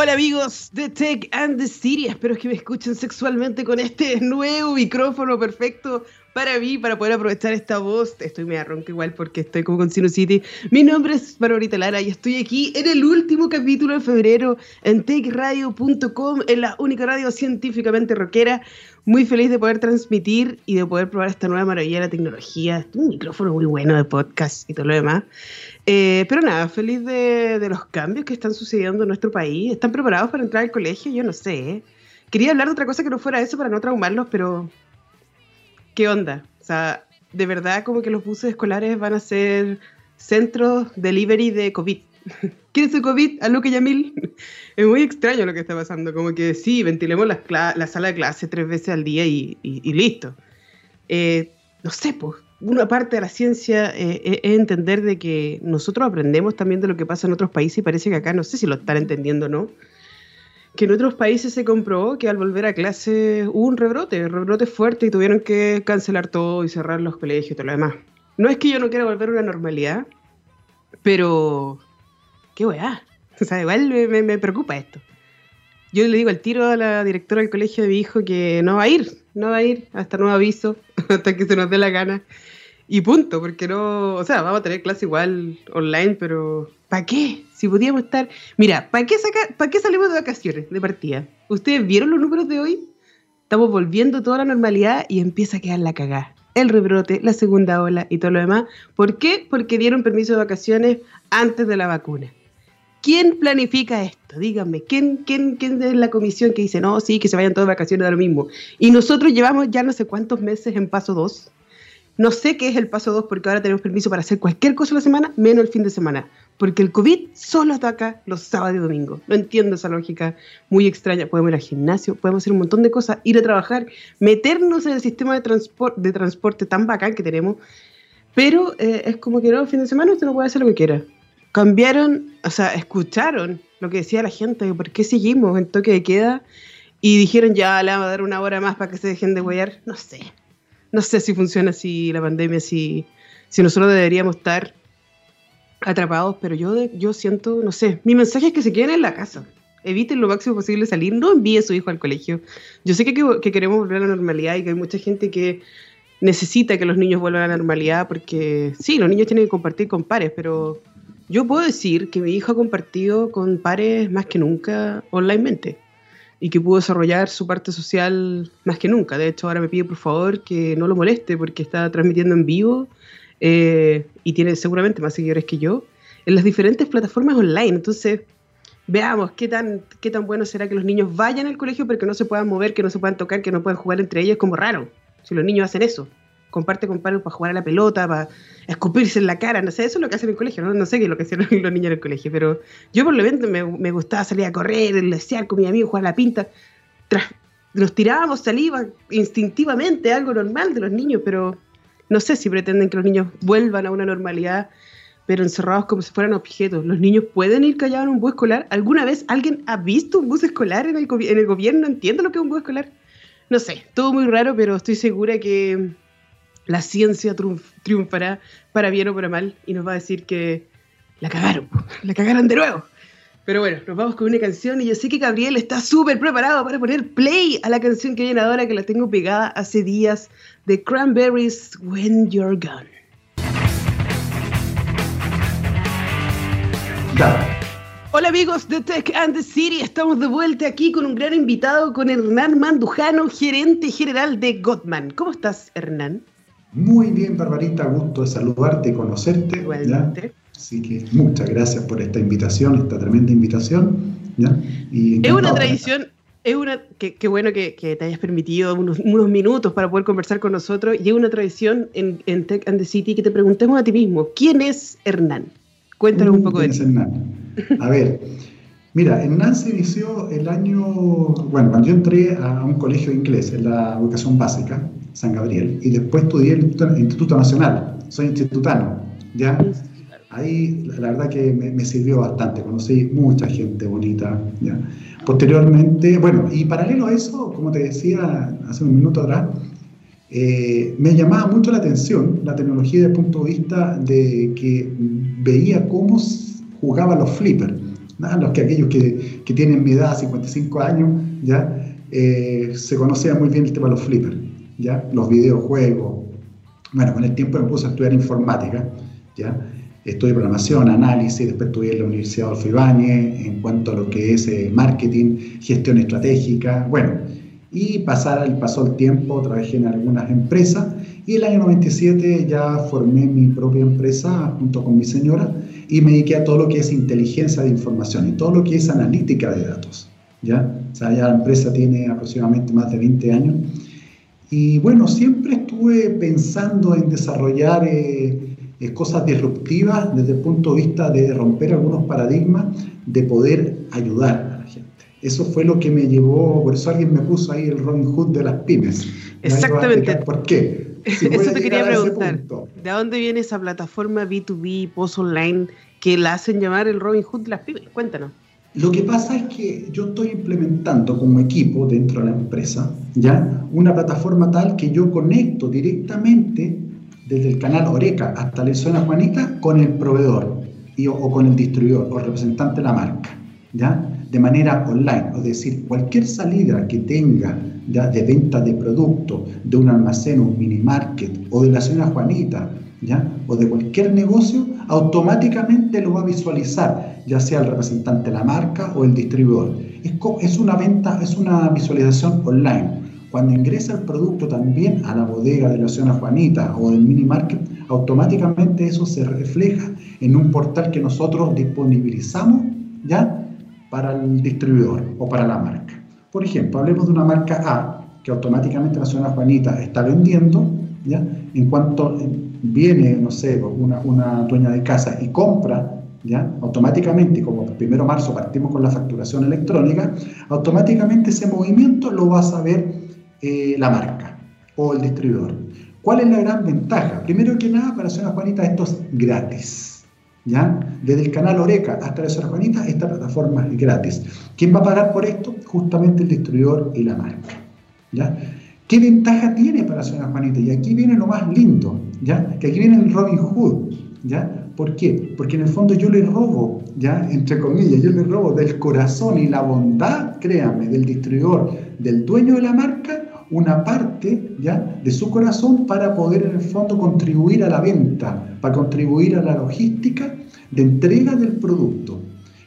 Hola amigos de Tech and the City, espero que me escuchen sexualmente con este nuevo micrófono perfecto para mí, para poder aprovechar esta voz. Estoy media ronca igual porque estoy como con City. Mi nombre es Barbarita Lara y estoy aquí en el último capítulo de febrero en techradio.com, en la única radio científicamente rockera. Muy feliz de poder transmitir y de poder probar esta nueva maravilla de la tecnología. Un micrófono muy bueno de podcast y todo lo demás. Eh, pero nada, feliz de, los cambios que están sucediendo en nuestro país. ¿Están preparados para entrar al colegio? Yo no sé. ¿eh? Quería hablar de otra cosa que no fuera eso para no traumarlos, pero ¿qué onda? O sea, de verdad como que los buses escolares van a ser centros delivery de COVID. ¿Quién es el COVID? A Luque Yamil. Es muy extraño lo que está pasando. Como que sí, ventilemos la, la sala de clase tres veces al día y, listo. Eh, no sé, pues una parte de la ciencia eh, eh, es entender de que nosotros aprendemos también de lo que pasa en otros países y parece que acá, no sé si lo están entendiendo o no, que en otros países se comprobó que al volver a clase hubo un rebrote, un rebrote fuerte y tuvieron que cancelar todo y cerrar los colegios y todo lo demás. No es que yo no quiera volver a una normalidad, pero... ¿Qué weá? O sea, igual me, preocupa esto. Yo le digo al tiro a la directora del colegio de mi hijo que no va a ir, no va a ir hasta nuevo aviso, hasta que se nos dé la gana. Y punto, porque no, o sea, vamos a tener clase igual online, pero ¿para qué? Si podíamos estar, mira, ¿para qué sacar, para qué salimos de vacaciones de partida? ¿Ustedes vieron los números de hoy? Estamos volviendo toda la normalidad y empieza a quedar la cagada. El rebrote, la segunda ola y todo lo demás. ¿Por qué? Porque dieron permiso de vacaciones antes de la vacuna. ¿Quién planifica esto? Díganme, ¿quién, quién, quién es la comisión que dice, no, sí, que se vayan todas de vacaciones de lo mismo? Y nosotros llevamos ya no sé cuántos meses en paso 2. No sé qué es el paso 2 porque ahora tenemos permiso para hacer cualquier cosa la semana, menos el fin de semana. Porque el COVID solo ataca los sábados y domingos. No entiendo esa lógica muy extraña. Podemos ir al gimnasio, podemos hacer un montón de cosas, ir a trabajar, meternos en el sistema de, transporte, de tan bacán que tenemos. Pero eh, es como que no, el fin de semana usted no puede hacer lo que quiera cambiaron, o sea, escucharon lo que decía la gente, por qué seguimos en toque de queda y dijeron ya le vamos a dar una hora más para que se dejen de huear. No sé, no sé si funciona así la pandemia, si, si nosotros deberíamos estar atrapados, pero yo, yo siento, no sé, mi mensaje es que se queden en la casa. Eviten lo máximo posible salir, no envíe a su hijo al colegio. Yo sé que, que queremos volver a la normalidad y que hay mucha gente que necesita que los niños vuelvan a la normalidad porque sí, los niños tienen que compartir con pares, pero yo puedo decir que mi hijo ha compartido con pares más que nunca onlinemente y que pudo desarrollar su parte social más que nunca. De hecho, ahora me pide por favor que no lo moleste porque está transmitiendo en vivo eh, y tiene seguramente más seguidores que yo en las diferentes plataformas online. Entonces, veamos qué tan, qué tan bueno será que los niños vayan al colegio pero que no se puedan mover, que no se puedan tocar, que no puedan jugar entre ellos. Como raro si los niños hacen eso comparte con palos para jugar a la pelota, para escupirse en la cara, no sé, eso es lo que hacen en el colegio, no, sé qué es lo que hacen los niños en el colegio, pero yo por lo menos me, me gustaba salir a correr, desear con mi amigo, jugar a la pinta, nos tirábamos saliva instintivamente, algo normal de los niños, pero no sé si pretenden que los niños vuelvan a una normalidad, pero encerrados como si fueran objetos. ¿Los niños pueden ir callados en un bus escolar? ¿Alguna vez alguien ha visto un bus escolar en el, en el gobierno? ¿Entiende lo que es un bus escolar? No sé, todo muy raro, pero estoy segura que la ciencia triunfará para bien o para mal y nos va a decir que la cagaron, la cagaron de nuevo. Pero bueno, nos vamos con una canción y yo sé que Gabriel está súper preparado para poner play a la canción que viene ahora, que la tengo pegada hace días, de Cranberries, When You're Gone. Hola amigos de Tech and the City, estamos de vuelta aquí con un gran invitado, con Hernán Mandujano, gerente general de Gottman. ¿Cómo estás, Hernán? Muy bien, Barbarita, gusto de saludarte y conocerte. Así que muchas gracias por esta invitación, esta tremenda invitación. es una tradición, es una, qué bueno que, te hayas permitido unos, minutos para poder conversar con nosotros. Y es una tradición en, Tech and the City que te preguntemos a ti mismo, ¿quién es Hernán? Cuéntanos un poco de ti. Hernán? A ver, mira, Hernán se inició el año, bueno, cuando yo entré a un colegio inglés, en la educación básica, San Gabriel, y después estudié el Instituto, Nacional, soy institutano, ¿ya? Ahí la verdad que me, sirvió bastante, conocí mucha gente bonita, ¿ya? Posteriormente, bueno, y paralelo a eso, como te decía hace un minuto atrás, eh, me llamaba mucho la atención la tecnología desde el punto de vista de que veía cómo jugaban los flippers. los que aquellos que, que, tienen mi edad, 55 años, ya eh, se conocía muy bien el tema de los flippers, ya los videojuegos. Bueno, con el tiempo me puse a estudiar informática, ya estudié programación, análisis, después estudié en la Universidad Adolfo Ibáñez en cuanto a lo que es eh, marketing, gestión estratégica, bueno, y pasar pasó el tiempo, trabajé en algunas empresas y el año 97 ya formé mi propia empresa junto con mi señora y me dediqué a todo lo que es inteligencia de información y todo lo que es analítica de datos. ¿ya? O sea, ya la empresa tiene aproximadamente más de 20 años. Y bueno, siempre estuve pensando en desarrollar eh, eh, cosas disruptivas desde el punto de vista de romper algunos paradigmas, de poder ayudar a la gente. Eso fue lo que me llevó, por eso alguien me puso ahí el Robin Hood de las pymes. Exactamente. ¿Por qué? Eso te quería preguntar. ¿De dónde viene esa plataforma B2B, post online, que la hacen llamar el Robin Hood de las pymes? Cuéntanos. Lo que pasa es que yo estoy implementando como equipo dentro de la empresa ya una plataforma tal que yo conecto directamente desde el canal Oreca hasta la zona Juanita con el proveedor y, o, con el distribuidor o representante de la marca, ¿ya? De manera online, es decir, cualquier salida que tenga de venta de producto de un almacén, un mini market o de la zona Juanita, ¿ya? O de cualquier negocio, automáticamente lo va a visualizar, ya sea el representante de la marca o el distribuidor. Es, es una venta, es una visualización online. Cuando ingresa el producto también a la bodega de la zona Juanita o del mini market, automáticamente eso se refleja en un portal que nosotros disponibilizamos ya para el distribuidor o para la marca. Por ejemplo, hablemos de una marca A que automáticamente la zona Juanita está vendiendo, ¿ya? En cuanto viene, no sé, una, una dueña de casa y compra ¿Ya? automáticamente, como el primero marzo partimos con la facturación electrónica, automáticamente ese movimiento lo va a saber eh, la marca o el distribuidor. ¿Cuál es la gran ventaja? Primero que nada, para Zona Juanita esto es gratis. ¿ya? Desde el canal Oreca hasta la Zona Juanita, esta plataforma es gratis. ¿Quién va a pagar por esto? Justamente el distribuidor y la marca. ¿ya? ¿Qué ventaja tiene para Zona Juanita? Y aquí viene lo más lindo, ¿ya? que aquí viene el Robin Hood. ¿ya? ¿Por qué? Porque en el fondo yo le robo, ya, entre comillas, yo le robo del corazón y la bondad, créame, del distribuidor, del dueño de la marca, una parte ya de su corazón para poder en el fondo contribuir a la venta, para contribuir a la logística de entrega del producto.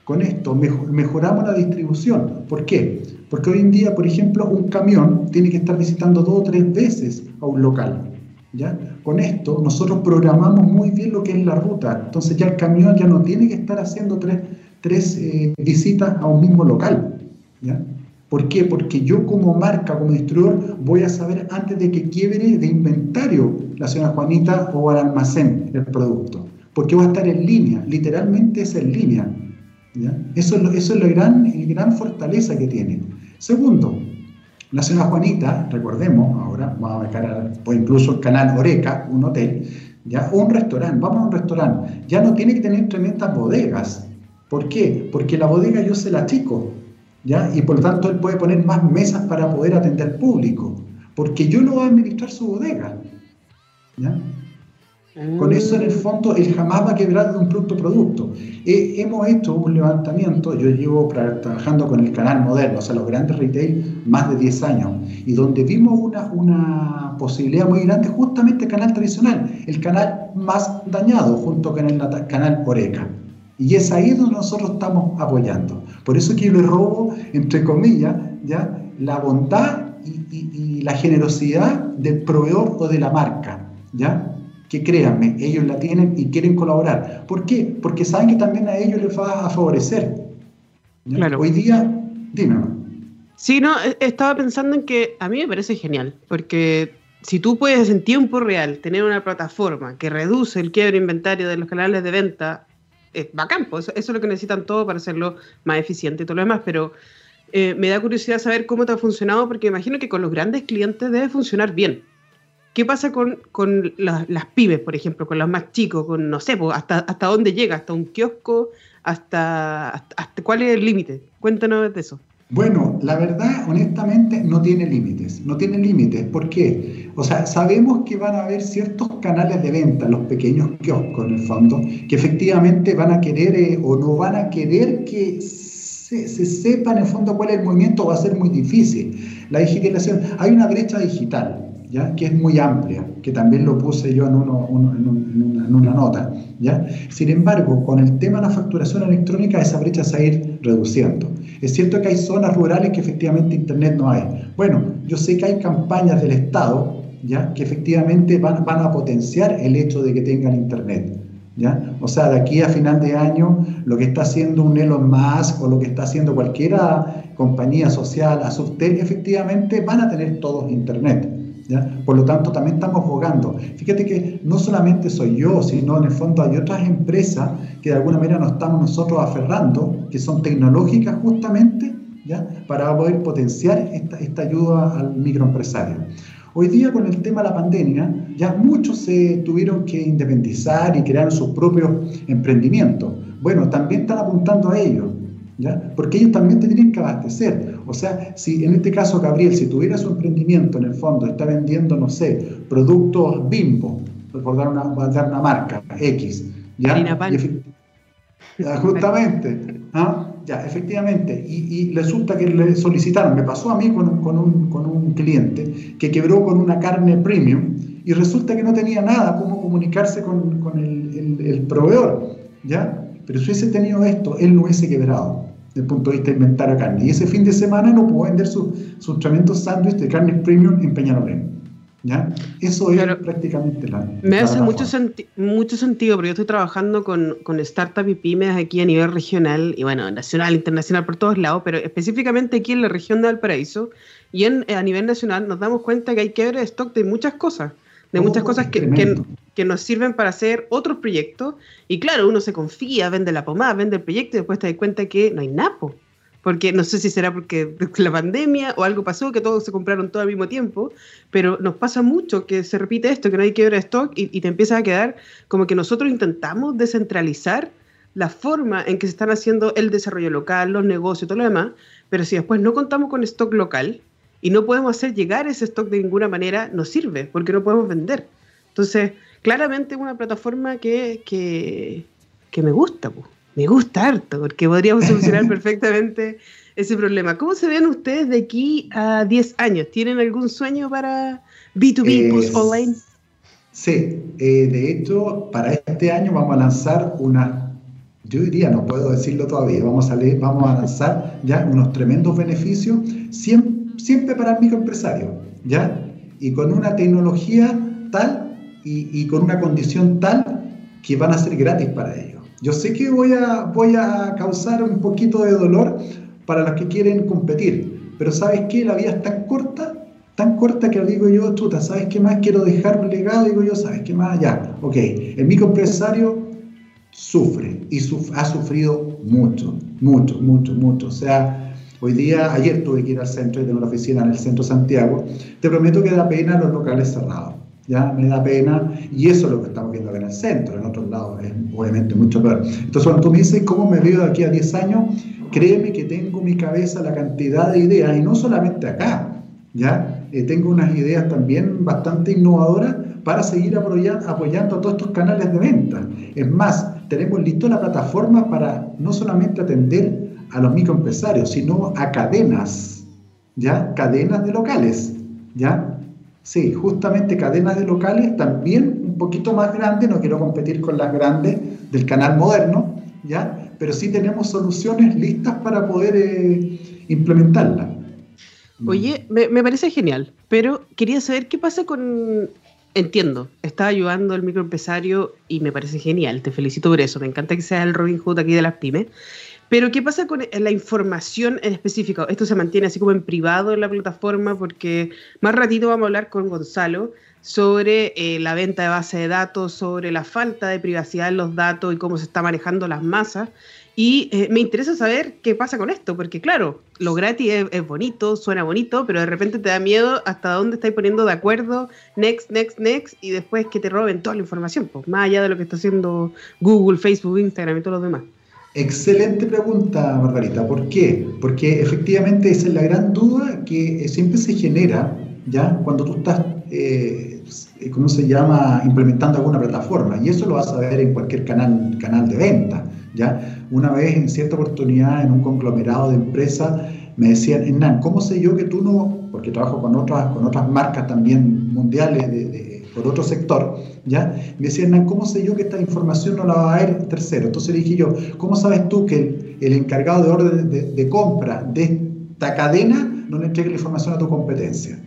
Con esto mejoramos la distribución. ¿Por qué? Porque hoy en día, por ejemplo, un camión tiene que estar visitando dos o tres veces a un local. ¿Ya? Con esto nosotros programamos muy bien lo que es la ruta. Entonces ya el camión ya no tiene que estar haciendo tres, tres eh, visitas a un mismo local. ¿ya? ¿Por qué? Porque yo como marca, como distribuidor, voy a saber antes de que quiebre de inventario la señora Juanita o al almacén el producto. Porque va a estar en línea, literalmente es en línea. Eso, es, eso es la gran, gran fortaleza que tiene. Segundo, la señora Juanita, recordemos, ahora vamos a ver, o incluso el canal Oreca, un hotel, ¿ya? un restaurante, vamos a un restaurante, ya no tiene que tener tremendas bodegas. ¿Por qué? Porque la bodega yo se la chico y por lo tanto él puede poner más mesas para poder atender público, porque yo no voy a administrar su bodega. Con eso en el fondo él jamás va a quebrar de un producto producto. hemos hecho un levantamiento, yo llevo trabajando con el canal moderno, o sea, los grandes retail, más de 10 años, y donde vimos una, una posibilidad muy grande, justamente el canal tradicional, el canal más dañado junto con el canal Oreca. Y es ahí donde nosotros estamos apoyando. Por eso que yo le robo, entre comillas, ¿ya? la bondad y, la generosidad del proveedor o de la marca. ¿ya? Que créanme, ellos la tienen y quieren colaborar. ¿Por qué? Porque saben que también a ellos les va a favorecer. Hoy día, dime. Sí, no, e, estaba pensando en que a mí me parece genial, porque si tú puedes en tiempo real tener una plataforma que reduce el quiebre inventario de los canales de venta es bacán, pues, eso, es lo que necesitan todos para hacerlo más eficiente y todo lo demás, pero eh, me da curiosidad saber cómo te ha funcionado, porque imagino que con los grandes clientes debe funcionar bien. ¿Qué pasa con, con las pymes, por ejemplo, con los más chicos, con, no sé, pues, hasta, hasta dónde llega, hasta un kiosco, hasta, hasta, cuál es el límite? Cuéntanos de eso. Bueno, la verdad, honestamente, no tiene límites. No tiene límites. ¿Por qué? O sea, sabemos que van a haber ciertos canales de venta, los pequeños kioscos en el fondo, que efectivamente van a querer eh, o no van a querer que se, se, sepa en el fondo cuál es el movimiento, va a ser muy difícil. La digitalización, hay una brecha digital. ¿Ya? que es muy amplia, que también lo puse yo en, uno, en, una, en, una, nota. ¿ya? Sin embargo, con el tema de la facturación electrónica, esa brecha se va a ir reduciendo. Es cierto que hay zonas rurales que efectivamente Internet no hay. Bueno, yo sé que hay campañas del Estado ¿ya? que efectivamente van, van a potenciar el hecho de que tengan Internet. ¿Ya? O sea, de aquí a final de año, lo que está haciendo un Elon Musk o lo que está haciendo cualquiera compañía social, a Subtel, efectivamente van a tener todos Internet. Por lo tanto, también estamos abogando. Fíjate que no solamente soy yo, sino en el fondo hay otras empresas que de alguna manera nos estamos nosotros aferrando, que son tecnológicas justamente, para poder potenciar esta, ayuda al microempresario. Hoy día con el tema de la pandemia, ya muchos se tuvieron que independizar y crear sus propios emprendimientos. Bueno, también están apuntando a ello, ¿ya? Porque ellos también te tienen que abastecer. O sea, si en este caso Gabriel, si tuviera su emprendimiento en el fondo, está vendiendo, no sé, productos bimbo, por dar una, dar una marca, X, ¿ya? justamente, ¿ah? ya, efectivamente, y, resulta que le solicitaron, me pasó a mí con, con, un, con, un, cliente que quebró con una carne premium y resulta que no tenía nada cómo comunicarse con, con el, el, proveedor, ¿ya? Pero si hubiese tenido esto, él no hubiese quebrado desde el punto de vista de inventar carne. Y ese fin de semana no pudo vender sus su tremendo sándwich de carne premium en Peñalolén. ¿Ya? Eso es prácticamente la. Me hace mucho, mucho sentido, porque yo estoy trabajando con, con startups y pymes aquí a nivel regional, y bueno, nacional, internacional, por todos lados, pero específicamente aquí en la región de Valparaíso, y en, a nivel nacional nos damos cuenta que hay que ver stock de muchas cosas, de oh, muchas cosas que, que, que, nos sirven para hacer otros proyectos, y claro, uno se confía, vende la pomada, vende el proyecto, y después te das cuenta que no hay napo porque no sé si será porque la pandemia o algo pasó, que todos se compraron todo al mismo tiempo, pero nos pasa mucho que se repite esto, que no hay que ver stock y, y te empieza a quedar como que nosotros intentamos descentralizar la forma en que se están haciendo el desarrollo local, los negocios, todo lo demás, pero si después no contamos con stock local y no podemos hacer llegar ese stock de ninguna manera, no sirve, porque no podemos vender. Entonces, claramente es una plataforma que, que, que me gusta. Pues me gusta harto, porque podríamos solucionar perfectamente ese problema. ¿Cómo se ven ustedes de aquí a 10 años? ¿Tienen algún sueño para B2B Post Online? Sí, eh, de hecho, para este año vamos a lanzar una, yo diría, no puedo decirlo todavía, vamos a, leer, vamos a lanzar ya unos tremendos beneficios, siempre, para el microempresario, ¿ya? Y con una tecnología tal y, y con una condición tal que van a ser gratis para ellos. Yo sé que voy a, voy a causar un poquito de dolor para los que quieren competir, pero ¿sabes qué? La vida es tan corta, tan corta que digo yo, chuta, ¿sabes qué más quiero dejar un legado? Digo yo, ¿sabes qué más? Ya, ok. El microempresario sufre y ha sufrido mucho, mucho, mucho, mucho. O sea, hoy día, ayer tuve que ir al centro y tengo la oficina en el centro Santiago. Te prometo que da pena los locales cerrados ya me da pena, y eso es lo que estamos viendo en el centro, en otros lados es obviamente mucho peor. Entonces, cuando tú me dices cómo me veo de aquí a 10 años, créeme que tengo en mi cabeza la cantidad de ideas, y no solamente acá, ya eh, tengo unas ideas también bastante innovadoras para seguir apoyando, apoyando a todos estos canales de venta. Es más, tenemos listo la plataforma para no solamente atender a los microempresarios, sino a cadenas, ¿ya? Cadenas de locales, ¿ya? Sí, justamente cadenas de locales también un poquito más grandes, no quiero competir con las grandes del canal moderno, ¿ya? Pero sí tenemos soluciones listas para poder eh, implementarlas. Oye, me, me, parece genial, pero quería saber qué pasa con... Entiendo, está ayudando al microempresario y me parece genial, te felicito por eso, me encanta que sea el Robin Hood aquí de las pymes, pero ¿qué pasa con la información en específico? Esto se mantiene así como en privado en la plataforma porque más ratito vamos a hablar con Gonzalo sobre eh, la venta de base de datos, sobre la falta de privacidad en los datos y cómo se está manejando las masas. Y eh, me interesa saber qué pasa con esto, porque claro, lo gratis es, bonito, suena bonito, pero de repente te da miedo hasta dónde estáis poniendo de acuerdo, next, next, next, y después que te roben toda la información, pues, más allá de lo que está haciendo Google, Facebook, Instagram y todos los demás. Excelente pregunta, Margarita. ¿Por qué? Porque efectivamente esa es la gran duda que siempre se genera, ¿ya? Cuando tú estás, eh, ¿cómo se llama?, implementando alguna plataforma. Y eso lo vas a ver en cualquier canal, canal de venta, ¿ya? Una vez, en cierta oportunidad, en un conglomerado de empresas, me decían, Hernán, ¿cómo sé yo que tú no, porque trabajo con otras, con otras marcas también mundiales de, por otro sector, ¿ya? Me decían, Hernán, ¿cómo sé yo que esta información no la va a ver tercero? Entonces le dije yo, ¿cómo sabes tú que el, encargado de orden de, compra de esta cadena no le entregue la información a tu competencia?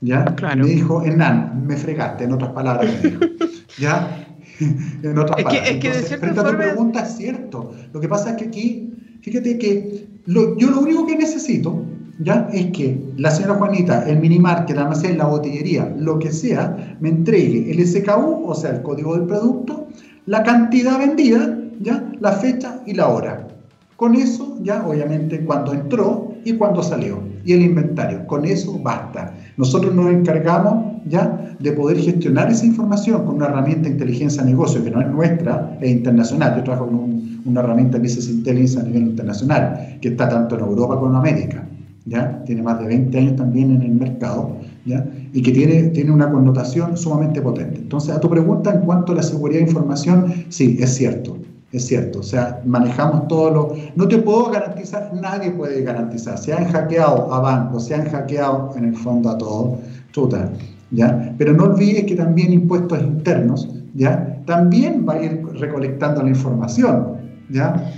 ¿Ya? Me dijo, Hernán, me fregaste, en otras palabras me dijo. ¿Ya? en otras es palabras. Que, es que de frente a tu pregunta es cierto. Lo que pasa es que aquí, fíjate que yo lo único que necesito ¿ya? es que la señora Juanita, el minimarket, la almacén, la botillería, lo que sea, me entregue el SKU, o sea, el código del producto, la cantidad vendida, ¿ya? la fecha y la hora. Con eso, ya obviamente, cuando entró y cuando salió. Y el inventario. Con eso basta. Nosotros nos encargamos ya de poder gestionar esa información con una herramienta de inteligencia de negocio que no es nuestra, es internacional. Yo trabajo con una herramienta Business Intelligence a nivel internacional, que está tanto en Europa como en América. ¿ya? Tiene más de 20 años también en el mercado, ¿ya? Y que tiene, tiene una connotación sumamente potente. Entonces, a tu pregunta en cuanto a la seguridad de información, sí, es cierto, es cierto. O sea, manejamos todo lo... No te puedo garantizar, nadie puede garantizar. Se han hackeado a bancos, se han hackeado en el fondo a todo, total, ¿ya? Pero no olvides que también impuestos internos, ¿ya? También va a ir recolectando la información, ¿ya?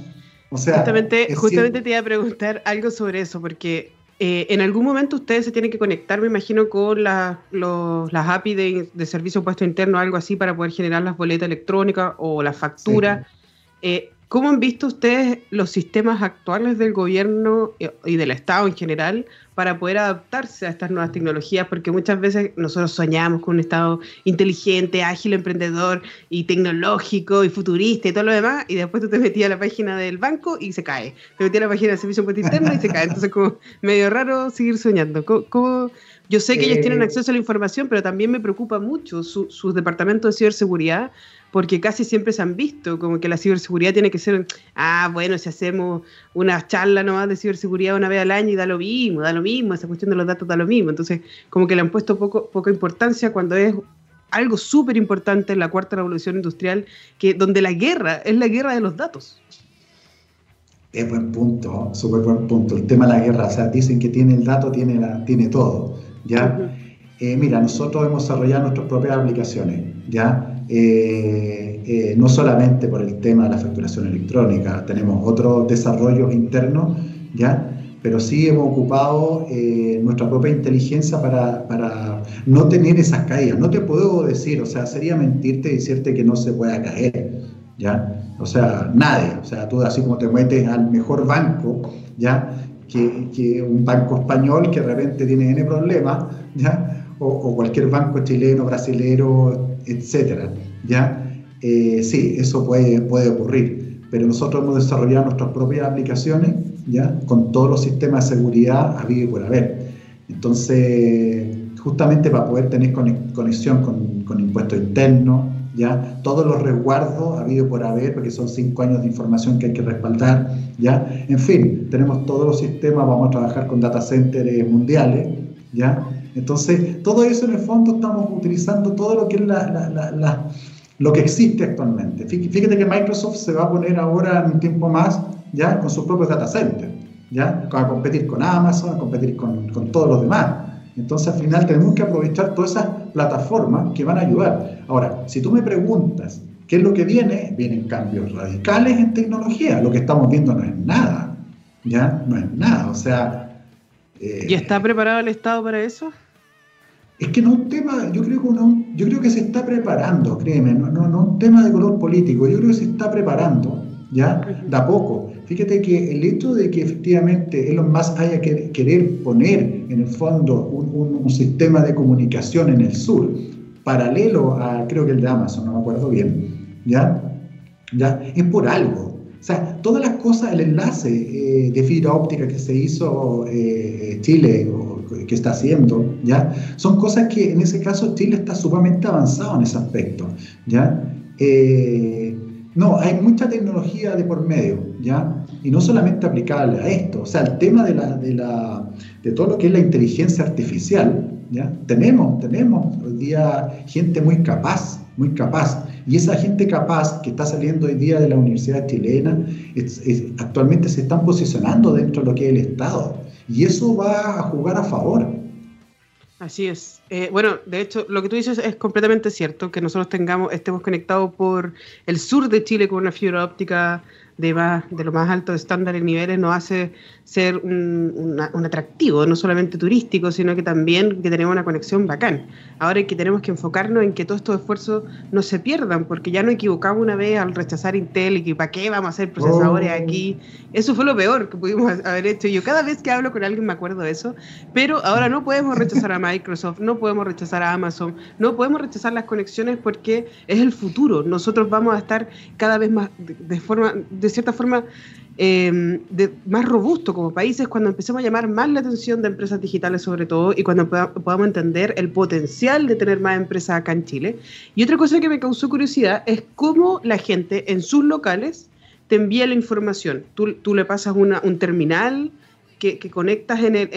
O sea, justamente, justamente te iba a preguntar algo sobre eso, porque eh, en algún momento ustedes se tienen que conectar, me imagino, con las API de, de servicio puesto interno, algo así, para poder generar las boletas electrónicas o la factura. Eh, ¿Cómo han visto ustedes los sistemas actuales del gobierno y del Estado en general para poder adaptarse a estas nuevas tecnologías? Porque muchas veces nosotros soñamos con un Estado inteligente, ágil, emprendedor y tecnológico y futurista y todo lo demás, y después tú te metías a la página del banco y se cae. Te metías a la página del servicio puente interno y se cae. Entonces, como medio raro seguir soñando. ¿Cómo, Yo sé que ellos tienen eh. acceso a la información, pero también me preocupa mucho sus departamentos de ciberseguridad porque casi siempre se han visto, como que la ciberseguridad tiene que ser, ah, bueno, si hacemos una charla nomás de ciberseguridad una vez al año y da lo mismo, da lo mismo, esa cuestión de los datos da lo mismo. Entonces, como que le han puesto poco, poca importancia cuando es algo súper importante en la cuarta revolución industrial, que donde la guerra es la guerra de los datos. Es buen punto, súper buen punto. El tema de la guerra, o sea, dicen que tiene el dato, tiene, la, tiene todo, ¿ya? Eh, mira, nosotros hemos desarrollado nuestras propias aplicaciones, ¿ya? Eh, eh, no solamente por el tema de la facturación electrónica, tenemos otros desarrollos internos, ¿ya? pero sí hemos ocupado eh, nuestra propia inteligencia para, para, no tener esas caídas. No te puedo decir, o sea, sería mentirte decirte que no se pueda caer, ¿ya? O sea, nadie, o sea, tú así como te metes al mejor banco, ¿ya? Que, que un banco español que de repente tiene N problemas, ¿ya? O, o cualquier banco chileno, brasilero, etcétera, ¿ya? Eh, sí, eso puede, puede ocurrir, pero nosotros hemos desarrollado nuestras propias aplicaciones, ¿ya? Con todos los sistemas de seguridad habido y por haber. Entonces, justamente para poder tener conexión con, con impuestos internos, ¿ya? Todos los resguardos habido por haber, porque son cinco años de información que hay que respaldar, ¿ya? En fin, tenemos todos los sistemas, vamos a trabajar con data centers mundiales, ¿ya? Entonces, todo eso en el fondo estamos utilizando todo lo que es la, lo que existe actualmente. Fíjate que Microsoft se va a poner ahora en un tiempo más ya con sus propios data centers, ya a competir con Amazon, a competir con, con todos los demás. Entonces, al final tenemos que aprovechar todas esas plataformas que van a ayudar. Ahora, si tú me preguntas qué es lo que viene, vienen cambios radicales en tecnología. Lo que estamos viendo no es nada, ¿ya? No es nada. O sea... Eh, ¿Y está preparado el Estado para eso? Es que no es un tema, yo creo que, uno, yo creo que se está preparando, créeme, no, no, no un tema de color político, yo creo que se está preparando, ¿ya? De a poco. Fíjate que el hecho de que efectivamente Elon Musk haya que querer poner en el fondo un, un, sistema de comunicación en el sur, paralelo a, creo que el de Amazon, no me acuerdo bien, ¿ya? ¿Ya? Es por algo. O sea, todas las cosas, el enlace eh, de fibra óptica que se hizo eh, Chile o que está haciendo, ¿ya? Son cosas que en ese caso Chile está sumamente avanzado en ese aspecto, ¿ya? Eh, No, hay mucha tecnología de por medio, ¿ya? Y no solamente aplicable a esto, o sea, el tema de, la, de, la, de todo lo que es la inteligencia artificial, ¿ya? Tenemos, tenemos hoy día gente muy capaz, muy capaz. Y esa gente capaz que está saliendo hoy día de la Universidad chilena, actualmente se están posicionando dentro de lo que es el Estado. Y eso va a jugar a favor. Así es. Eh, bueno, de hecho, lo que tú dices es completamente cierto, que nosotros tengamos, estemos conectados por el sur de Chile con una fibra óptica de, más, de lo más alto estándar y niveles nos hace ser un, atractivo, no solamente turístico, sino que también que tenemos una conexión bacán. Ahora que tenemos que enfocarnos en que todos estos esfuerzos no se pierdan, porque ya nos equivocamos una vez al rechazar Intel y que para qué vamos a hacer procesadores oh. aquí. Eso fue lo peor que pudimos haber hecho. Yo cada vez que hablo con alguien me acuerdo de eso, pero ahora no podemos rechazar a Microsoft, no podemos rechazar a Amazon, no podemos rechazar las conexiones porque es el futuro. Nosotros vamos a estar cada vez más de forma de cierta forma em, de, más robusto como países cuando empecemos a llamar más la atención de empresas digitales sobre todo y cuando podamos entender el potencial de tener más empresas acá en Chile. Y otra cosa que me causó curiosidad es cómo la gente en sus locales te envía la información. Tú, tú le pasas una, un terminal que, conectas en el,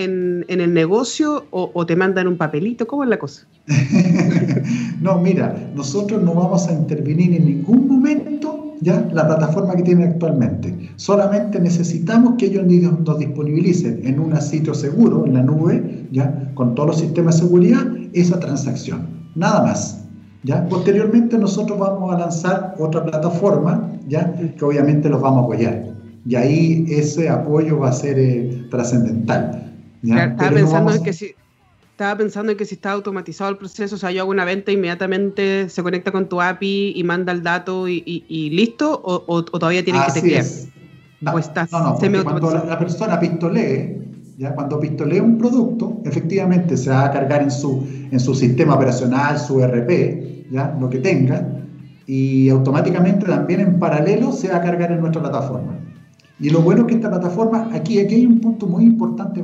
en el negocio o, o, te mandan un papelito. ¿Cómo es la cosa? no, mira, nosotros no vamos a intervenir en ningún momento ¿ya? la plataforma que tienen actualmente. Solamente necesitamos que ellos nos disponibilicen en un sitio seguro, en la nube, ¿ya? con todos los sistemas de seguridad, esa transacción. Nada más. ¿ya? Posteriormente nosotros vamos a lanzar otra plataforma ¿ya? que obviamente los vamos a apoyar. Y ahí ese apoyo va a ser eh, trascendental. Estaba pensando que si estaba pensando en que si está automatizado el proceso, o sea, yo hago una venta, inmediatamente se conecta con tu API y manda el dato y, listo, o, todavía tienen que teclear. No, no, no cuando la, persona pistolee, ya cuando pistolee un producto, efectivamente se va a cargar en su, en su sistema operacional, su RP, ya lo que tenga, y automáticamente también en paralelo se va a cargar en nuestra plataforma. Y lo bueno es que esta plataforma, aquí, aquí hay un punto muy importante,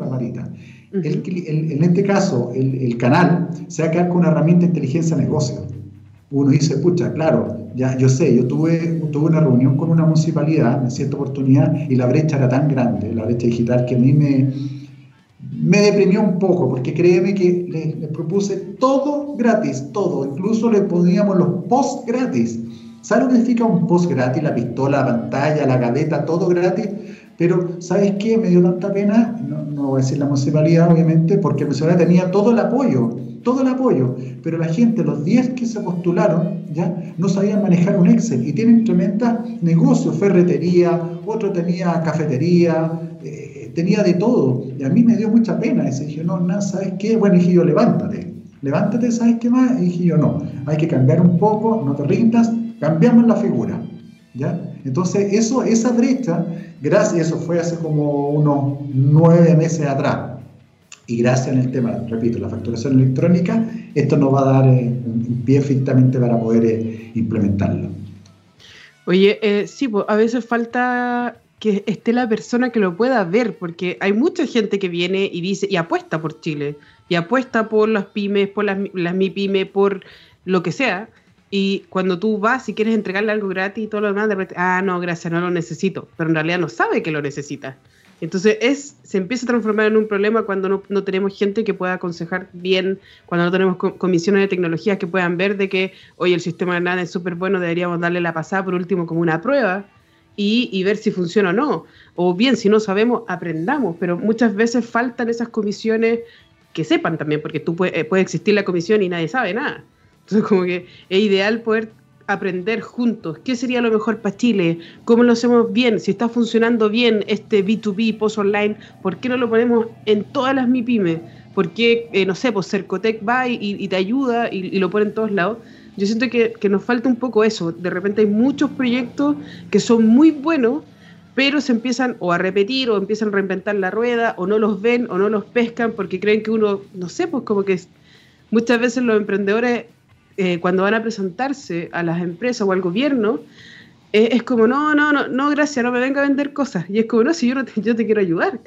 Barbarita en este caso, el, canal se va a quedar con una herramienta de inteligencia de negocio. Uno dice, pucha, claro, ya yo sé, yo tuve, tuve una reunión con una municipalidad en cierta oportunidad y la brecha era tan grande, la brecha digital, que a mí me, me deprimió un poco, porque créeme que les, propuse todo gratis, todo, incluso le poníamos los posts gratis. ¿Sabes lo que significa un post gratis? La pistola, la pantalla, la gaveta, todo gratis. Pero, ¿sabes qué? Me dio tanta pena, no, no voy a decir la municipalidad, obviamente, porque la municipalidad tenía todo el apoyo, todo el apoyo, pero la gente, los 10 que se postularon, ya no sabían manejar un Excel y tienen tremenda negocio, ferretería, otro tenía cafetería, eh, tenía de todo. Y a mí me dio mucha pena. Y dije, no, nada, ¿sabes qué? Bueno, dije yo, levántate, levántate, ¿sabes qué más? Y dije yo, no, hay que cambiar un poco, no te rindas, cambiamos la figura. ¿Ya? Entonces, eso, esa brecha Gracias, eso fue hace como unos nueve meses atrás. Y gracias el tema, repito, la facturación electrónica, esto nos va a dar eh, un pie efectivamente para poder eh, implementarlo. Oye, eh, sí, pues, a veces falta que esté la persona que lo pueda ver, porque hay mucha gente que viene y dice y apuesta por Chile, y apuesta por las pymes, por las MIPYME, por lo que sea, y cuando tú vas y quieres entregarle algo gratis y todo lo demás, de repente, ah, no, gracias, no lo necesito. Pero en realidad no sabe que lo necesita. Entonces es, se empieza a transformar en un problema cuando no, no tenemos gente que pueda aconsejar bien, cuando no tenemos comisiones de tecnologías que puedan ver de que, oye, el sistema de nada es súper bueno, deberíamos darle la pasada por último como una prueba y, y, ver si funciona o no. O bien, si no sabemos, aprendamos, pero muchas veces faltan esas comisiones que sepan también, porque tú puede, puede existir la comisión y nadie sabe nada. Entonces, como que es ideal poder aprender juntos qué sería lo mejor para Chile, cómo lo hacemos bien, si está funcionando bien este B2B, post online, ¿por qué no lo ponemos en todas las MIPYME? ¿Por qué, eh, no sé, pues Cercotec va y, te ayuda y, lo pone en todos lados? Yo siento que, que, nos falta un poco eso. De repente hay muchos proyectos que son muy buenos, pero se empiezan o a repetir o empiezan a reinventar la rueda o no los ven o no los pescan porque creen que uno, no sé, pues como que muchas veces los emprendedores eh, cuando van a presentarse a las empresas o al gobierno, eh, es como, no, no, no, no, gracias, no me venga a vender cosas. Y es como, no, si yo, te, yo te quiero ayudar,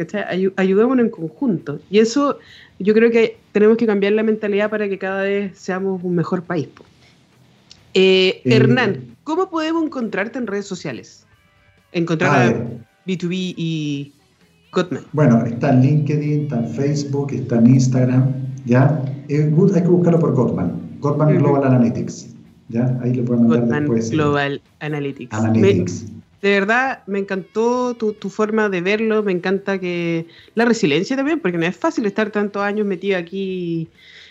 ayudémonos en conjunto. Y eso yo creo que tenemos que cambiar la mentalidad para que cada vez seamos un mejor país. Eh, Hernán, ¿cómo podemos encontrarte en redes sociales? Encontrar a, B2B y Gottman. Bueno, está en LinkedIn, está en Facebook, está en Instagram, ¿ya? hay que buscarlo por Gottman, Gottman Global Analytics, ¿ya? Ahí le pueden mandar Gottman después. Global Analytics. Analytics. de verdad, me encantó tu, tu, forma de verlo, me encanta que la resiliencia también, porque no es fácil estar tantos años metido aquí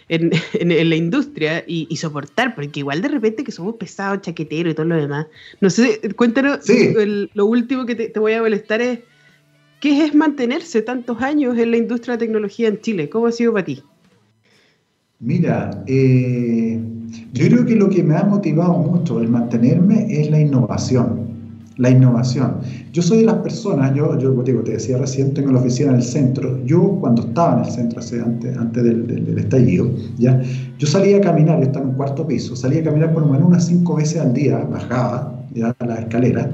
en, en, la industria y, y, soportar, porque igual de repente que somos pesados, chaqueteros y todo lo demás. No sé, cuéntanos, lo último que te, te, voy a molestar es, ¿qué es mantenerse tantos años en la industria de tecnología en Chile? ¿Cómo ha sido para ti? Mira, eh, yo creo que lo que me ha motivado mucho el mantenerme es la innovación la innovación. Yo soy de las personas, yo, yo digo, te decía recién, tengo la oficina en el centro. Yo cuando estaba en el centro, antes, antes del, del, estallido, ¿ya? yo salía a caminar, yo estaba en un cuarto piso, salía a caminar por lo menos unas cinco veces al día, bajaba ya, la escalera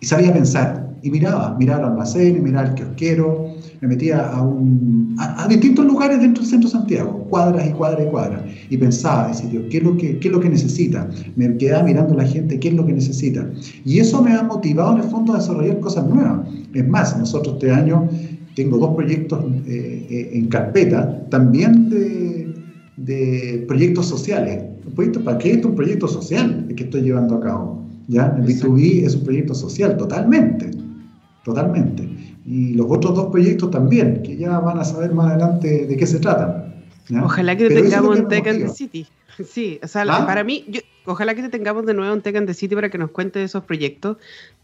y salía a pensar. Y miraba, miraba el almacén, miraba el kiosquero, me metía a, un, a, distintos lugares dentro del centro de Santiago, cuadras y cuadras y cuadras, y pensaba, decía, ¿qué es, lo que, ¿qué es lo que necesita? Me quedaba mirando a la gente, ¿qué es lo que necesita? Y eso me ha motivado en el fondo a desarrollar cosas nuevas. Es más, nosotros este año tengo dos proyectos eh, eh, en carpeta, también de, de proyectos sociales. ¿Para qué es un proyecto social el que estoy llevando a cabo? ¿Ya? El B2B es un proyecto social, totalmente, totalmente y los otros dos proyectos también, que ya van a saber más adelante de qué se tratan. Ojalá que te tengamos en Tech and the City. Sí, o sea, ¿Ah? para mí, ojalá que te tengamos de nuevo en Tech and the City para que nos cuentes esos proyectos.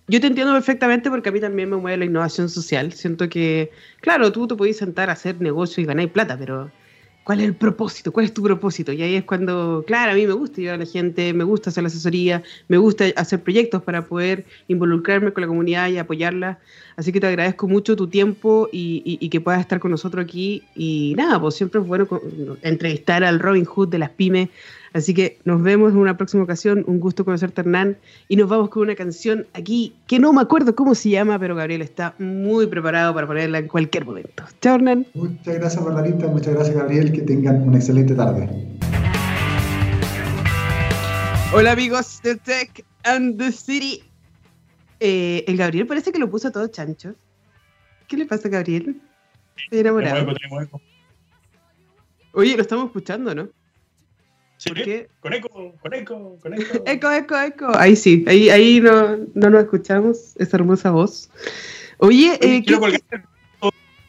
Yo te entiendo perfectamente porque a mí también me mueve la innovación social. Siento que, claro, tú te podés sentar a hacer negocio y ganar plata, pero ¿Cuál es el propósito? ¿Cuál es tu propósito? Y ahí es cuando, claro, a mí me gusta ayudar a la gente, me gusta hacer la asesoría, me gusta hacer proyectos para poder involucrarme con la comunidad y apoyarla. Así que te agradezco mucho tu tiempo y, y, que puedas estar con nosotros aquí. Y nada, pues siempre es bueno entrevistar al Robin Hood de las pymes Así que nos vemos en una próxima ocasión. Un gusto conocerte, Hernán. Y nos vamos con una canción aquí que no me acuerdo cómo se llama, pero Gabriel está muy preparado para ponerla en cualquier momento. Chao, Hernán. Muchas gracias, Margarita. Muchas gracias, Gabriel. Que tengan una excelente tarde. Hola, amigos de Tech and the City. Eh, el Gabriel parece que lo puso todo chancho. ¿Qué le pasa, Gabriel? Estoy enamorado. Oye, lo estamos escuchando, ¿no? Sí, con eco, con eco, con eco. Eco, eco, eco. Ahí sí, ahí, ahí no, no nos escuchamos, esa hermosa voz. Oye, eh, quiero ¿qué,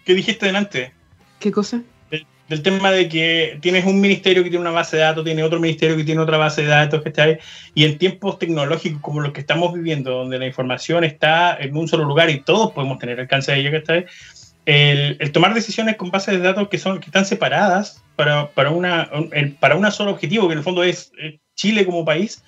que dijiste delante. ¿Qué cosa? Del, tema de que tienes un ministerio que tiene una base de datos, tiene otro ministerio que tiene otra base de datos, ¿cachai? Y en tiempos tecnológicos como los que estamos viviendo, donde la información está en un solo lugar y todos podemos tener alcance a ella, ¿cachai? El, el, tomar decisiones con bases de datos que, son, que están separadas para, para, una, un, para un solo objetivo, que en el fondo es Chile como país,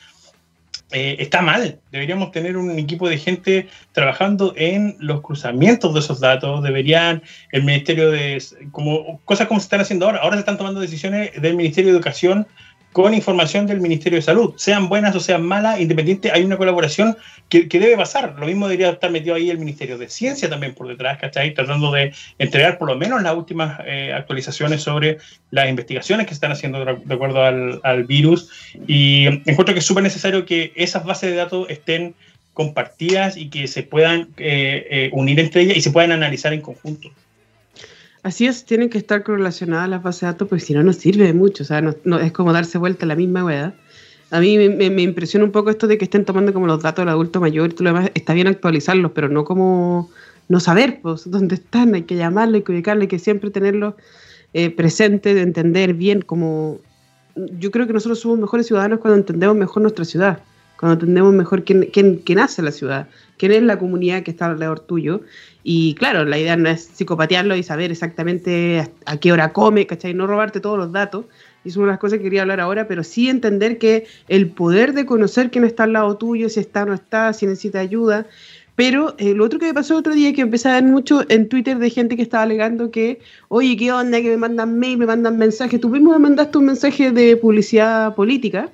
eh, está mal. Deberíamos tener un equipo de gente trabajando en los cruzamientos de esos datos. Deberían el Ministerio de... Como, cosas como se están haciendo ahora. Ahora se están tomando decisiones del Ministerio de Educación con información del Ministerio de Salud, sean buenas o sean malas, independiente, hay una colaboración que, que, debe pasar. Lo mismo debería estar metido ahí el Ministerio de Ciencia también por detrás, ¿cachai? Tratando de entregar por lo menos las últimas eh, actualizaciones sobre las investigaciones que se están haciendo de, acuerdo al, al, virus. Y encuentro que es súper necesario que esas bases de datos estén compartidas y que se puedan eh, eh, unir entre ellas y se puedan analizar en conjunto. Así es, tienen que estar correlacionadas las bases de datos porque si no, no sirve de mucho. O sea, no, es como darse vuelta a la misma weá. A mí me, me, impresiona un poco esto de que estén tomando como los datos del adulto mayor y todo lo demás. Está bien actualizarlos, pero no como no saber pues, dónde están. Hay que llamarlo, hay que ubicarlo, hay que siempre tenerlos eh, presentes, de entender bien como... Yo creo que nosotros somos mejores ciudadanos cuando entendemos mejor nuestra ciudad, cuando entendemos mejor quién, quién, quién hace la ciudad, quién es la comunidad que está alrededor tuyo y claro, la idea no es psicopatearlo y saber exactamente a, qué hora come, ¿cachai? No robarte todos los datos. Y es una de las cosas que quería hablar ahora, pero sí entender que el poder de conocer quién está al lado tuyo, si está o no está, si necesita ayuda. Pero eh, lo otro que me pasó otro día, que empecé a ver mucho en Twitter de gente que estaba alegando que, oye, ¿qué onda? Que me mandan mail, me mandan mensajes. Tú mismo me mandaste un mensaje de publicidad política.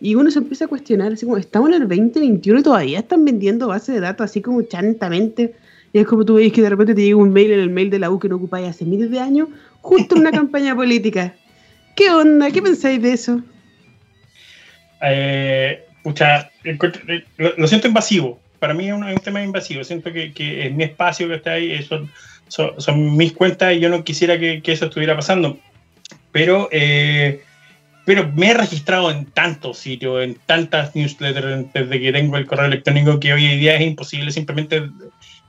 Y uno se empieza a cuestionar, así como, estamos en el 2021 y todavía están vendiendo bases de datos así como chantamente y es como tú veis que de repente te llega un mail en el mail de la U que no ocupáis hace miles de años, justo en una campaña política. ¿Qué onda? ¿Qué pensáis de eso? Eh, pucha, lo, siento invasivo. Para mí es un, tema invasivo. Siento que, que en mi espacio que está ahí son, son, mis cuentas y yo no quisiera que, que eso estuviera pasando. Pero, eh, pero me he registrado en tantos sitios, en tantas newsletters desde que tengo el correo electrónico que hoy en día es imposible simplemente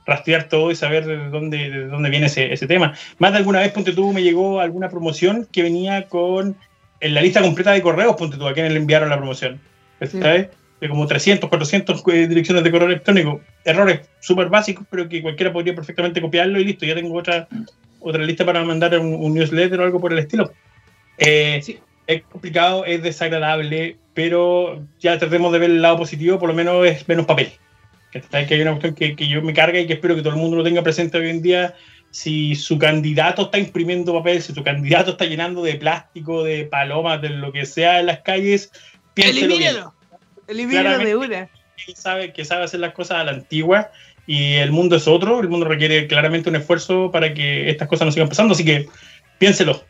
rastrear todo y saber de dónde, de dónde viene ese, ese tema. Más de alguna vez, ponte tú, me llegó alguna promoción que venía con en la lista completa de correos, ponte tú, a quienes le enviaron la promoción. ¿Sabes? De como 300, 400 eh, direcciones de correo electrónico. Errores súper básicos, pero que cualquiera podría perfectamente copiarlo y listo, ya tengo otra, otra lista para mandar un, newsletter o algo por el estilo. Eh, es complicado, es desagradable, pero ya tratemos de ver el lado positivo, por lo menos es menos papel. Que hay una cuestión que, que yo me carga y que espero que todo el mundo lo tenga presente hoy en día si su candidato está imprimiendo papel, si su candidato está llenando de plástico, de palomas, de lo que sea en las calles, piénselo Elimínalo. Elimínalo de una. Él sabe que sabe hacer las cosas a la antigua y el mundo es otro, el mundo requiere claramente un esfuerzo para que estas cosas no sigan pasando, así que piénselo.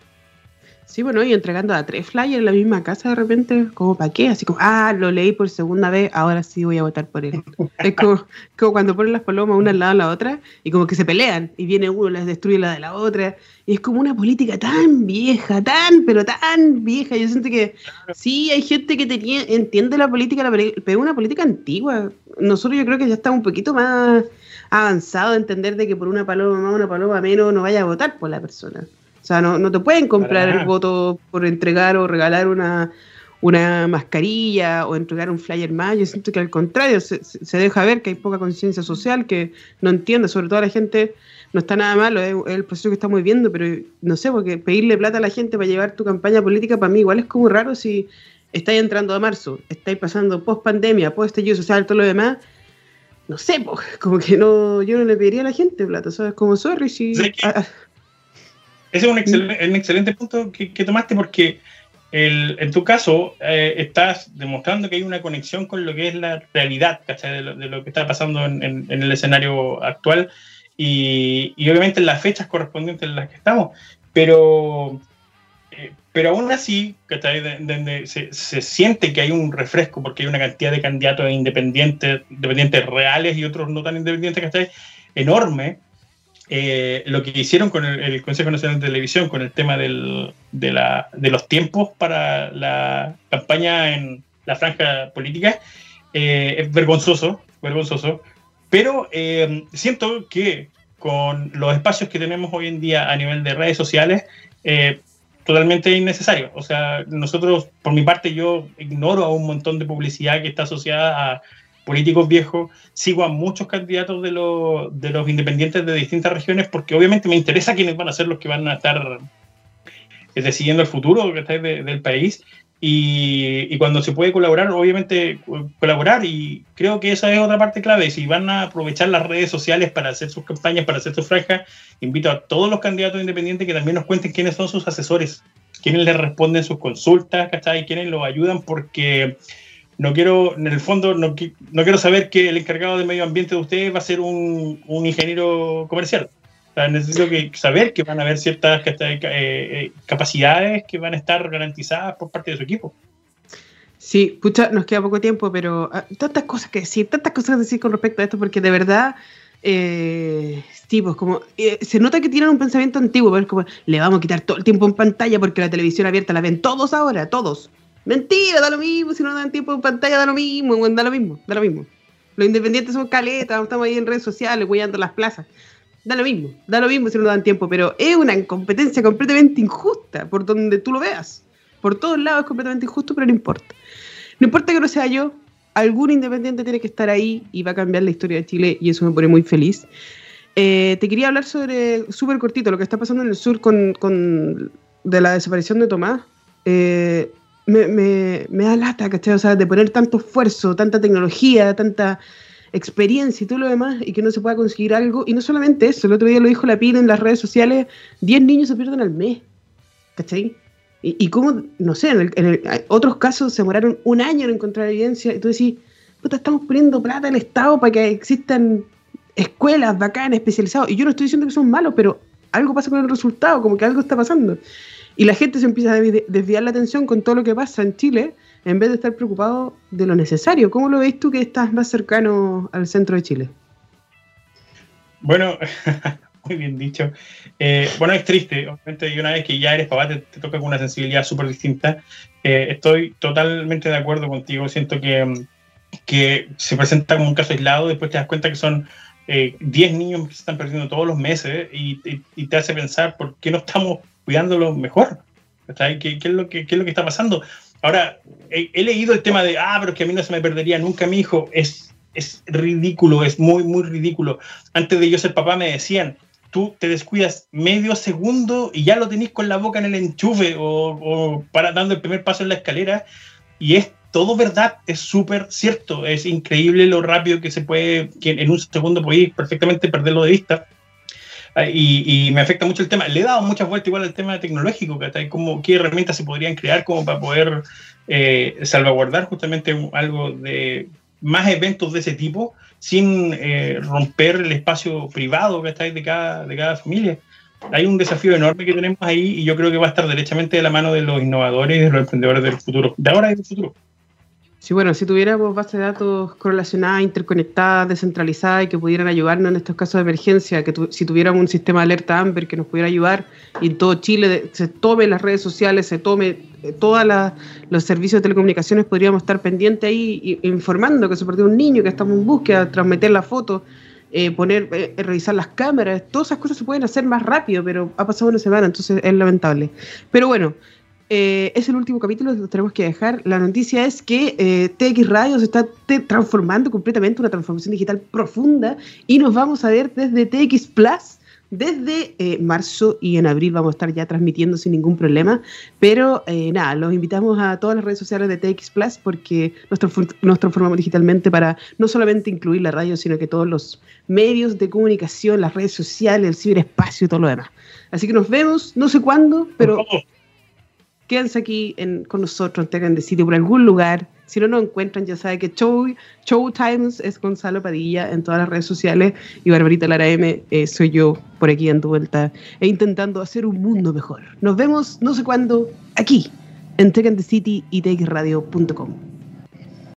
Sí, bueno, y entregando a tres flyers en la misma casa de repente, como para qué, así como, ah, lo leí por segunda vez, ahora sí voy a votar por él. es como, cuando ponen las palomas una al lado de la otra y como que se pelean y viene uno, les destruye la de la otra. Y es como una política tan vieja, tan, pero tan vieja. Yo siento que sí, hay gente que tenía, entiende la política, pero es una política antigua. Nosotros yo creo que ya estamos un poquito más avanzados a entender de que por una paloma más, una paloma menos, no vaya a votar por la persona. O sea, no, te pueden comprar el voto por entregar o regalar una, una mascarilla o entregar un flyer más. Yo siento que al contrario, se, deja ver que hay poca conciencia social, que no entiende, sobre todo la gente, no está nada malo, es, el proceso que estamos viviendo, pero no sé, porque pedirle plata a la gente para llevar tu campaña política para mí igual es como raro si estáis entrando a marzo, estáis pasando post pandemia, post estallido social, todo lo demás. No sé, como que no, yo no le pediría a la gente plata, ¿sabes? Como sorry si... Ese es un, excelente, punto que, tomaste porque en tu caso eh, estás demostrando que hay una conexión con lo que es la realidad De, lo, que está pasando en, el escenario actual y, obviamente en las fechas correspondientes en las que estamos. Pero, eh, pero aún así, donde se, se, siente que hay un refresco porque hay una cantidad de candidatos independientes, independientes reales y otros no tan independientes, que enorme eh, lo que hicieron con el, Consejo Nacional de Televisión, con el tema del, de, la, de, los tiempos para la campaña en la franja política, eh, es vergonzoso, vergonzoso, pero eh, siento que con los espacios que tenemos hoy en día a nivel de redes sociales, totalmente innecesario. O sea, nosotros, por mi parte, yo ignoro a un montón de publicidad que está asociada a políticos viejos, sigo a muchos candidatos de, de los independientes de distintas regiones porque obviamente me interesa quiénes van a ser los que van a estar eh, decidiendo el futuro del país y, cuando se puede colaborar, obviamente colaborar y creo que esa es otra parte clave. Si van a aprovechar las redes sociales para hacer sus campañas, para hacer sus franjas, invito a todos los candidatos independientes que también nos cuenten quiénes son sus asesores, quiénes les responden sus consultas, ¿cachai? quiénes los ayudan porque no quiero, en el fondo, no, quiero saber que el encargado de medio ambiente de ustedes va a ser un, ingeniero comercial. necesito que, saber que van a haber ciertas eh, eh, capacidades que van a estar garantizadas por parte de su equipo. Sí, pucha, nos queda poco tiempo, pero ah, tantas cosas que decir, tantas cosas que decir con respecto a esto, porque de verdad, eh, sí, pues como eh, se nota que tienen un pensamiento antiguo, pero es como le vamos a quitar todo el tiempo en pantalla porque la televisión abierta la ven todos ahora, todos. Mentira, da lo mismo, si no dan tiempo en pantalla, da lo mismo, da lo mismo, da lo mismo. Los independientes son caletas, estamos ahí en redes sociales, a las plazas. Da lo mismo, da lo mismo si no dan tiempo, pero es una incompetencia completamente injusta, por donde tú lo veas. Por todos lados es completamente injusto, pero no importa. No importa que no sea yo, algún independiente tiene que estar ahí y va a cambiar la historia de Chile y eso me pone muy feliz. Eh, te quería hablar sobre, súper cortito, lo que está pasando en el sur con, con de la desaparición de Tomás. Eh, me, me, me, da lata, ¿cachai? O sea, de poner tanto esfuerzo, tanta tecnología, tanta experiencia y todo lo demás, y que no se pueda conseguir algo. Y no solamente eso, el otro día lo dijo la PIN en las redes sociales, 10 niños se pierden al mes, ¿cachai? Y, y cómo, no sé, en, en otros casos se demoraron un año en encontrar evidencia, y tú decís, puta, estamos poniendo plata el Estado para que existan escuelas bacanas, especializadas, y yo no estoy diciendo que son malos, pero algo pasa con el resultado, como que algo está pasando. Y la gente se empieza a desviar la atención con todo lo que pasa en Chile en vez de estar preocupado de lo necesario. ¿Cómo lo ves tú que estás más cercano al centro de Chile? Bueno, muy bien dicho. Eh, bueno, es triste, obviamente, y una vez que ya eres papá, te, toca con una sensibilidad súper distinta. Eh, estoy totalmente de acuerdo contigo. Siento que, que se presenta como un caso aislado, después te das cuenta que son 10 eh, niños que se están perdiendo todos los meses y, te hace pensar por qué no estamos cuidándolos mejor. ¿Qué, ¿Qué, es lo que, ¿Qué es lo que está pasando? Ahora, he, leído el tema de, ah, pero que a mí no se me perdería nunca mi hijo. Es, es ridículo, es muy, muy ridículo. Antes de yo ser papá me decían, tú te descuidas medio segundo y ya lo tenés con la boca en el enchufe o, para dando el primer paso en la escalera. Y es todo verdad, es súper cierto. Es increíble lo rápido que se puede, que en un segundo podéis perfectamente perderlo de vista. Ah, y, me afecta mucho el tema. Le he dado muchas vueltas igual al tema tecnológico, como qué herramientas se podrían crear como para poder eh, salvaguardar justamente algo de más eventos de ese tipo sin eh, romper el espacio privado está de cada, de cada familia. Hay un desafío enorme que tenemos ahí y yo creo que va a estar derechamente de la mano de los innovadores y de los emprendedores del futuro, de ahora y del futuro. Sí, bueno, si tuviéramos bases de datos correlacionadas, interconectadas, descentralizadas y que pudieran ayudarnos en estos casos de emergencia, que si tuviéramos un sistema de alerta Amber que nos pudiera ayudar y en todo Chile se tome las redes sociales, se tome eh, todos los servicios de telecomunicaciones, podríamos estar pendientes ahí informando que se perdió un niño, que estamos en búsqueda, transmitir la foto, eh, poner, eh, revisar las cámaras, todas esas cosas se pueden hacer más rápido, pero ha pasado una semana, entonces es lamentable. Pero bueno, eh, es el último capítulo, lo tenemos que dejar. La noticia es que eh, TX Radio se está transformando completamente, una transformación digital profunda, y nos vamos a ver desde TX Plus. Desde eh, marzo y en abril vamos a estar ya transmitiendo sin ningún problema, pero nada, los invitamos a todas las redes sociales de TX Plus porque nos, transformamos digitalmente para no solamente incluir la radio, sino que todos los medios de comunicación, las redes sociales, el ciberespacio y todo lo demás. Así que nos vemos, no sé cuándo, pero quédense aquí con nosotros en Tegan de Sitio por algún lugar. Si no nos encuentran, ya saben que Show, Show Times es Gonzalo Padilla en todas las redes sociales y Barbarita Lara M eh, soy yo por aquí dando vuelta e intentando hacer un mundo mejor. Nos vemos no sé cuándo aquí en Tech and the City y techradio.com.